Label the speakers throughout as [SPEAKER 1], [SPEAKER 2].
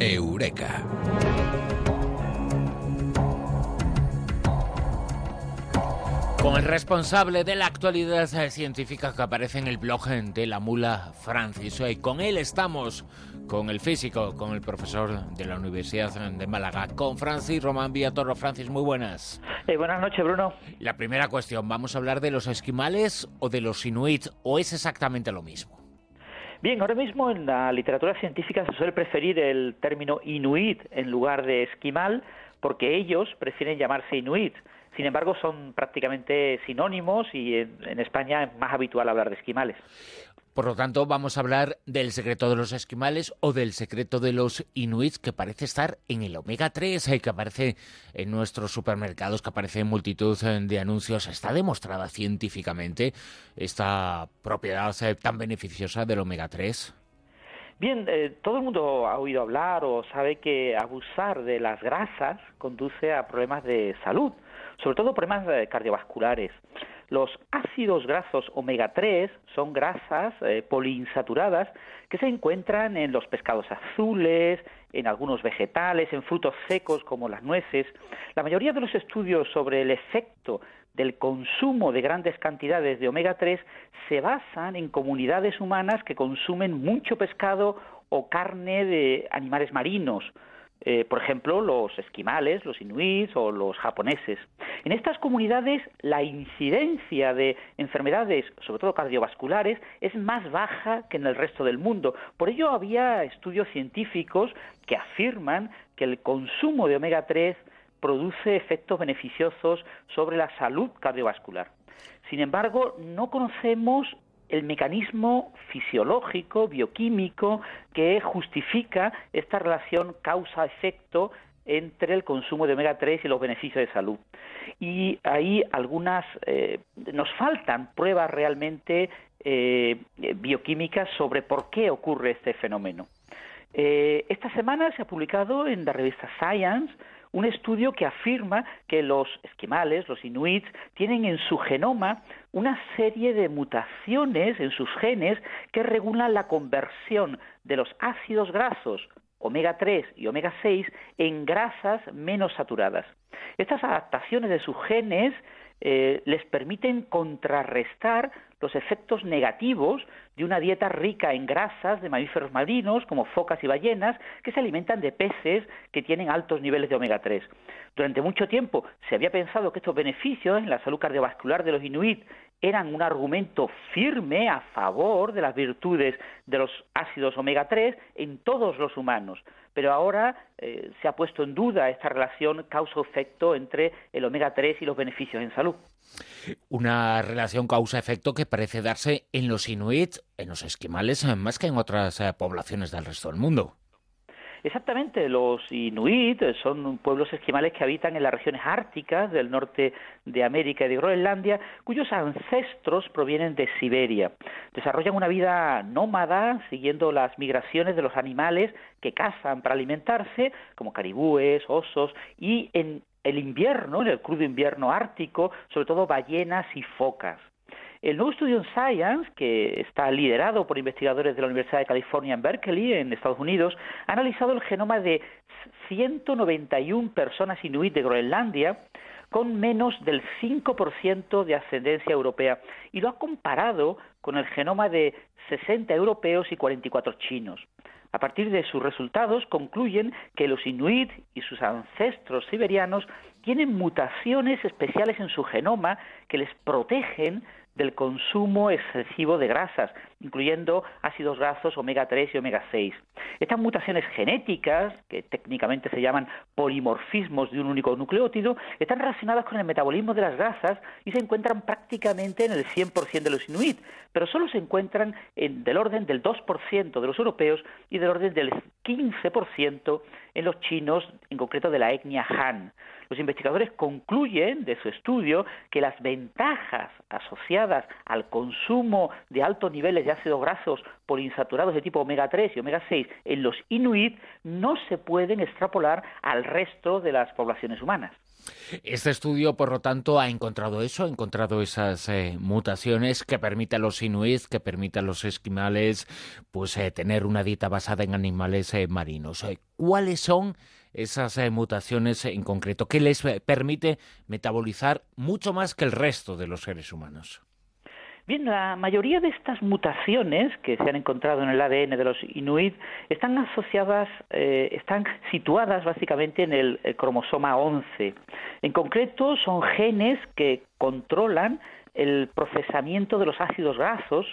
[SPEAKER 1] Eureka.
[SPEAKER 2] Con el responsable de la actualidad científica que aparece en el blog de la mula Francis. Y con él estamos, con el físico, con el profesor de la Universidad de Málaga, con Francis Román Villatoro. Francis, muy buenas.
[SPEAKER 3] Eh, buenas noches, Bruno.
[SPEAKER 2] La primera cuestión, ¿vamos a hablar de los esquimales o de los inuit o es exactamente lo mismo?
[SPEAKER 3] Bien, ahora mismo en la literatura científica se suele preferir el término inuit en lugar de esquimal porque ellos prefieren llamarse inuit. Sin embargo, son prácticamente sinónimos y en, España es más habitual hablar de esquimales.
[SPEAKER 2] Por lo tanto, vamos a hablar del secreto de los esquimales o del secreto de los inuits que parece estar en el omega 3, eh, que aparece en nuestros supermercados, que aparece en multitud eh, de anuncios. Está demostrada científicamente esta propiedad eh, tan beneficiosa del omega 3.
[SPEAKER 3] Bien, todo el mundo ha oído hablar o sabe que abusar de las grasas conduce a problemas de salud sobre todo problemas cardiovasculares. Los ácidos grasos omega 3 son grasas eh, poliinsaturadas que se encuentran en los pescados azules, en algunos vegetales, en frutos secos como las nueces. La mayoría de los estudios sobre el efecto del consumo de grandes cantidades de omega 3 se basan en comunidades humanas que consumen mucho pescado o carne de animales marinos, eh, por ejemplo, los esquimales, los inuits o los japoneses. En estas comunidades la incidencia de enfermedades, sobre todo cardiovasculares, es más baja que en el resto del mundo. Por ello había estudios científicos que afirman que el consumo de omega 3 produce efectos beneficiosos sobre la salud cardiovascular. Sin embargo, no conocemos el mecanismo fisiológico, bioquímico, que justifica esta relación causa-efecto entre el consumo de omega 3 y los beneficios de salud. Y ahí algunas, eh, nos faltan pruebas realmente eh, bioquímicas sobre por qué ocurre este fenómeno. Eh, esta semana se ha publicado en la revista Science un estudio que afirma que los esquimales, los inuits, tienen en su genoma una serie de mutaciones en sus genes que regulan la conversión de los ácidos grasos omega 3 y omega 6 en grasas menos saturadas. Estas adaptaciones de sus genes eh, les permiten contrarrestar los efectos negativos de una dieta rica en grasas de mamíferos marinos como focas y ballenas que se alimentan de peces que tienen altos niveles de omega 3. Durante mucho tiempo se había pensado que estos beneficios en la salud cardiovascular de los inuit eran un argumento firme a favor de las virtudes de los ácidos omega 3 en todos los humanos. Pero ahora eh, se ha puesto en duda esta relación causa-efecto entre el omega 3 y los beneficios en salud.
[SPEAKER 2] Una relación causa-efecto que parece darse en los inuit, en los esquimales, más que en otras eh, poblaciones del resto del mundo.
[SPEAKER 3] Exactamente, los inuit son pueblos esquimales que habitan en las regiones árticas del norte de América y de Groenlandia, cuyos ancestros provienen de Siberia. Desarrollan una vida nómada, siguiendo las migraciones de los animales que cazan para alimentarse, como caribúes, osos, y en el invierno, en el crudo invierno ártico, sobre todo ballenas y focas. El nuevo estudio en Science, que está liderado por investigadores de la Universidad de California en Berkeley, en Estados Unidos, ha analizado el genoma de 191 personas inuit de Groenlandia con menos del 5% de ascendencia europea y lo ha comparado con el genoma de 60 europeos y 44 chinos. A partir de sus resultados concluyen que los inuit y sus ancestros siberianos tienen mutaciones especiales en su genoma que les protegen del consumo excesivo de grasas, incluyendo ácidos grasos omega 3 y omega 6. Estas mutaciones genéticas, que técnicamente se llaman polimorfismos de un único nucleótido, están relacionadas con el metabolismo de las grasas y se encuentran prácticamente en el 100% de los inuit, pero solo se encuentran en, del orden del 2% de los europeos y del orden del 15% en los chinos, en concreto de la etnia Han. Los investigadores concluyen de su estudio que las ventajas asociadas al consumo de altos niveles de ácidos grasos poliinsaturados de tipo omega 3 y omega 6 en los inuit no se pueden extrapolar al resto de las poblaciones humanas.
[SPEAKER 2] Este estudio, por lo tanto, ha encontrado eso, ha encontrado esas eh, mutaciones que permiten a los inuits, que permiten a los esquimales, pues eh, tener una dieta basada en animales eh, marinos. ¿Cuáles son esas mutaciones en concreto? ¿Qué les permite metabolizar mucho más que el resto de los seres humanos?
[SPEAKER 3] Bien, la mayoría de estas mutaciones que se han encontrado en el ADN de los inuit están asociadas, eh, están situadas básicamente en el, cromosoma 11. En concreto, son genes que controlan el procesamiento de los ácidos grasos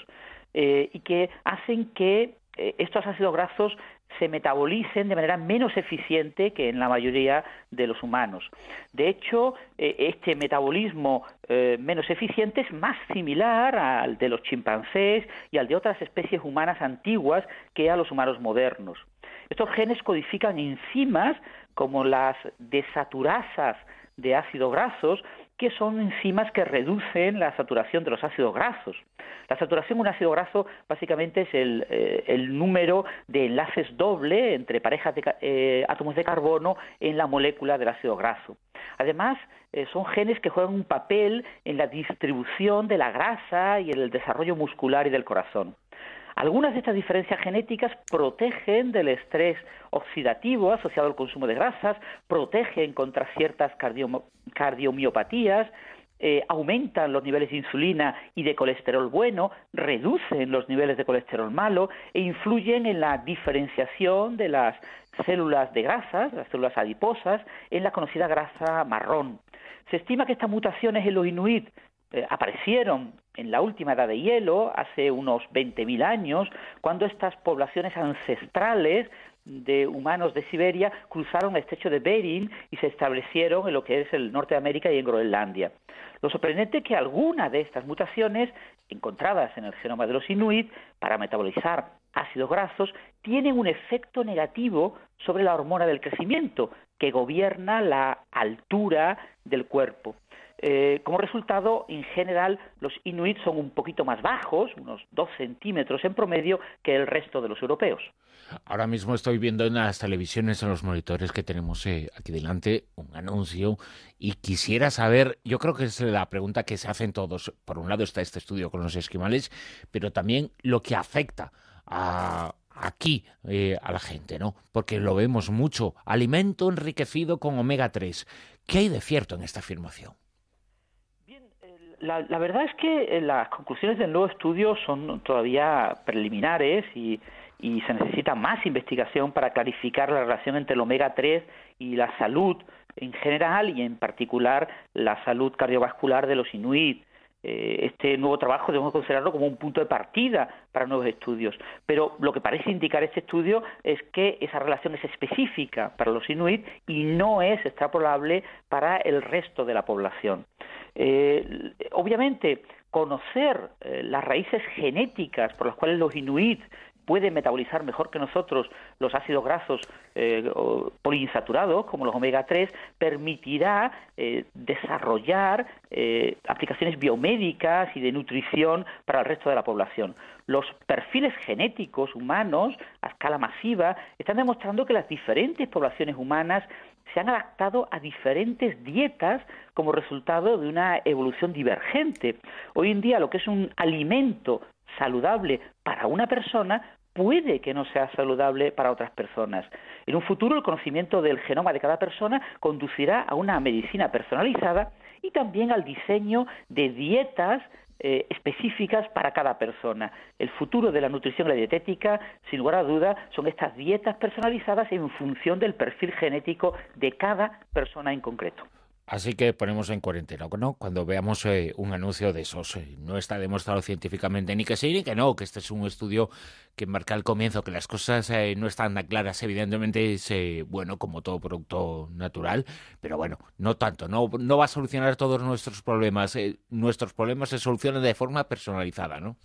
[SPEAKER 3] eh, y que hacen que eh, estos ácidos grasos se metabolicen de manera menos eficiente que en la mayoría de los humanos. De hecho, eh, este metabolismo eh, menos eficiente es más similar al de los chimpancés y al de otras especies humanas antiguas que a los humanos modernos. Estos genes codifican enzimas como las desaturasas de ácidos grasos que son enzimas que reducen la saturación de los ácidos grasos. La saturación de un ácido graso básicamente es el, eh, número de enlaces doble entre parejas de eh, átomos de carbono en la molécula del ácido graso. Además, eh, son genes que juegan un papel en la distribución de la grasa y en el desarrollo muscular y del corazón. Algunas de estas diferencias genéticas protegen del estrés oxidativo asociado al consumo de grasas, protegen contra ciertas cardiomiopatías, eh, aumentan los niveles de insulina y de colesterol bueno, reducen los niveles de colesterol malo e influyen en la diferenciación de las células de grasas, las células adiposas, en la conocida grasa marrón. Se estima que estas mutaciones en los inuit eh, aparecieron en la última edad de hielo, hace unos 20.000 años, cuando estas poblaciones ancestrales de humanos de Siberia cruzaron el estrecho de Bering y se establecieron en lo que es el norte de América y en Groenlandia. Lo sorprendente es que algunas de estas mutaciones encontradas en el genoma de los inuit para metabolizar ácidos grasos tienen un efecto negativo sobre la hormona del crecimiento que gobierna la altura del cuerpo. Eh, como resultado, en general, los inuits son un poquito más bajos, unos dos centímetros en promedio, que el resto de los europeos.
[SPEAKER 2] Ahora mismo estoy viendo en las televisiones, en los monitores que tenemos eh, aquí delante, un anuncio y quisiera saber, yo creo que es la pregunta que se hacen todos. Por un lado está este estudio con los esquimales, pero también lo que afecta a, aquí eh, a la gente, ¿no? Porque lo vemos mucho. Alimento enriquecido con omega 3. ¿Qué hay de cierto en esta afirmación?
[SPEAKER 3] La, verdad es que eh, las conclusiones del nuevo estudio son todavía preliminares y, se necesita más investigación para clarificar la relación entre el omega 3 y la salud en general y en particular la salud cardiovascular de los inuit. Eh, este nuevo trabajo debemos considerarlo como un punto de partida para nuevos estudios. Pero lo que parece indicar este estudio es que esa relación es específica para los inuit y no es extrapolable para el resto de la población. Eh, obviamente, conocer eh, las raíces genéticas por las cuales los inuit pueden metabolizar mejor que nosotros los ácidos grasos eh, poliinsaturados, como los omega 3, permitirá desarrollar aplicaciones biomédicas y de nutrición para el resto de la población. Los perfiles genéticos humanos a escala masiva están demostrando que las diferentes poblaciones humanas se han adaptado a diferentes dietas como resultado de una evolución divergente. Hoy en día lo que es un alimento saludable para una persona puede que no sea saludable para otras personas. En un futuro el conocimiento del genoma de cada persona conducirá a una medicina personalizada y también al diseño de dietas eh, específicas para cada persona. El futuro de la nutrición y la dietética, sin lugar a duda, son estas dietas personalizadas en función del perfil genético de cada persona en concreto.
[SPEAKER 2] Así que ponemos en cuarentena, ¿no? Cuando veamos eh, un anuncio de esos. Eh, no está demostrado científicamente ni que sí ni que no, que este es un estudio que marca el comienzo, que las cosas eh, no están tan claras. Evidentemente es bueno como todo producto natural, pero bueno, no tanto. No, no va a solucionar todos nuestros problemas. nuestros problemas se solucionan de forma personalizada, ¿no?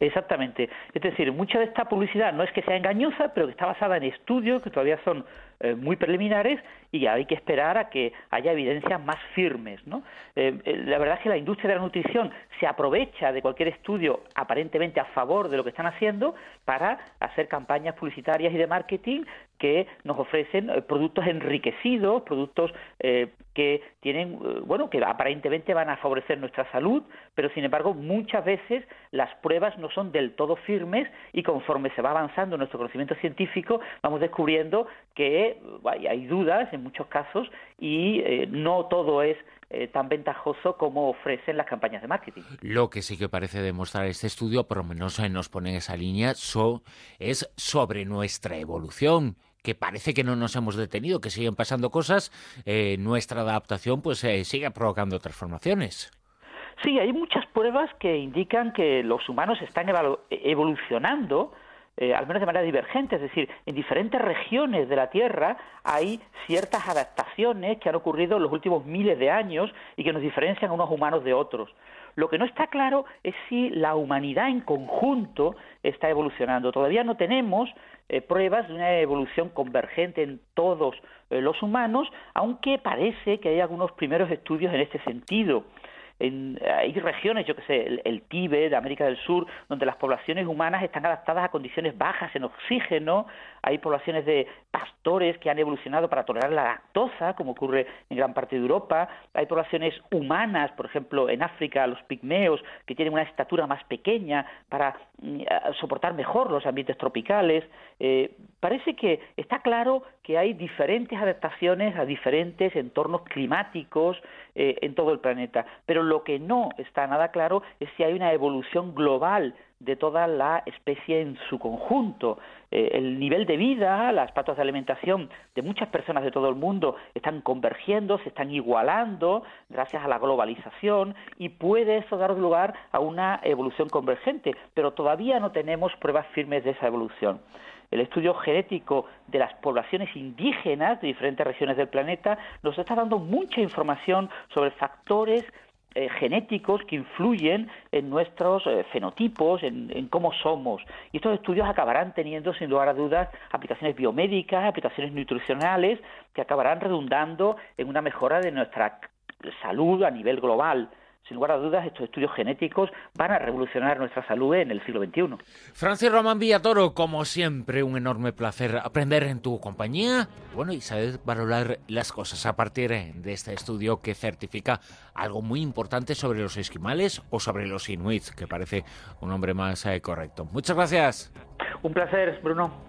[SPEAKER 3] Exactamente. Es decir, mucha de esta publicidad no es que sea engañosa, pero que está basada en estudios que todavía son eh, muy preliminares y hay que esperar a que haya evidencias más firmes. ¿no? Eh, eh, la verdad es que la industria de la nutrición se aprovecha de cualquier estudio aparentemente a favor de lo que están haciendo para hacer campañas publicitarias y de marketing que nos ofrecen productos enriquecidos, productos eh, que tienen, bueno, que aparentemente van a favorecer nuestra salud, pero sin embargo muchas veces las pruebas no son del todo firmes y conforme se va avanzando nuestro conocimiento científico vamos descubriendo que hay dudas en muchos casos y no todo es tan ventajoso como ofrecen las campañas de marketing.
[SPEAKER 2] Lo que sí que parece demostrar este estudio, por lo menos nos pone en esa línea, es sobre nuestra evolución que parece que no nos hemos detenido, que siguen pasando cosas, eh, nuestra adaptación pues eh, sigue provocando transformaciones.
[SPEAKER 3] Sí, hay muchas pruebas que indican que los humanos están evolucionando, eh, al menos de manera divergente, es decir, en diferentes regiones de la Tierra hay ciertas adaptaciones que han ocurrido en los últimos miles de años y que nos diferencian unos humanos de otros. Lo que no está claro es si la humanidad en conjunto está evolucionando. Todavía no tenemos eh, pruebas de una evolución convergente en todos eh, los humanos, aunque parece que hay algunos primeros estudios en este sentido hay regiones, yo que sé, el, el, Tíbet, América del Sur, donde las poblaciones humanas están adaptadas a condiciones bajas en oxígeno, hay poblaciones de pastores que han evolucionado para tolerar la lactosa, como ocurre en gran parte de Europa, hay poblaciones humanas, por ejemplo, en África, los pigmeos, que tienen una estatura más pequeña para mm, soportar mejor los ambientes tropicales. Eh, parece que está claro que hay diferentes adaptaciones a diferentes entornos climáticos eh, en todo el planeta, pero lo que no está nada claro es si hay una evolución global de toda la especie en su conjunto. Eh, el nivel de vida, las patas de alimentación de muchas personas de todo el mundo están convergiendo, se están igualando gracias a la globalización y puede eso dar lugar a una evolución convergente, pero todavía no tenemos pruebas firmes de esa evolución. El estudio genético de las poblaciones indígenas de diferentes regiones del planeta nos está dando mucha información sobre factores eh, genéticos que influyen en nuestros eh, fenotipos, en, cómo somos. Y estos estudios acabarán teniendo, sin lugar a dudas, aplicaciones biomédicas, aplicaciones nutricionales, que acabarán redundando en una mejora de nuestra salud a nivel global sin lugar a dudas, estos estudios genéticos van a revolucionar nuestra salud en el siglo XXI.
[SPEAKER 2] Francis Román Villatoro, como siempre, un enorme placer aprender en tu compañía, bueno, y saber valorar las cosas a partir de este estudio que certifica algo muy importante sobre los esquimales o sobre los inuits, que parece un nombre más eh, correcto. Muchas gracias.
[SPEAKER 3] Un placer, Bruno.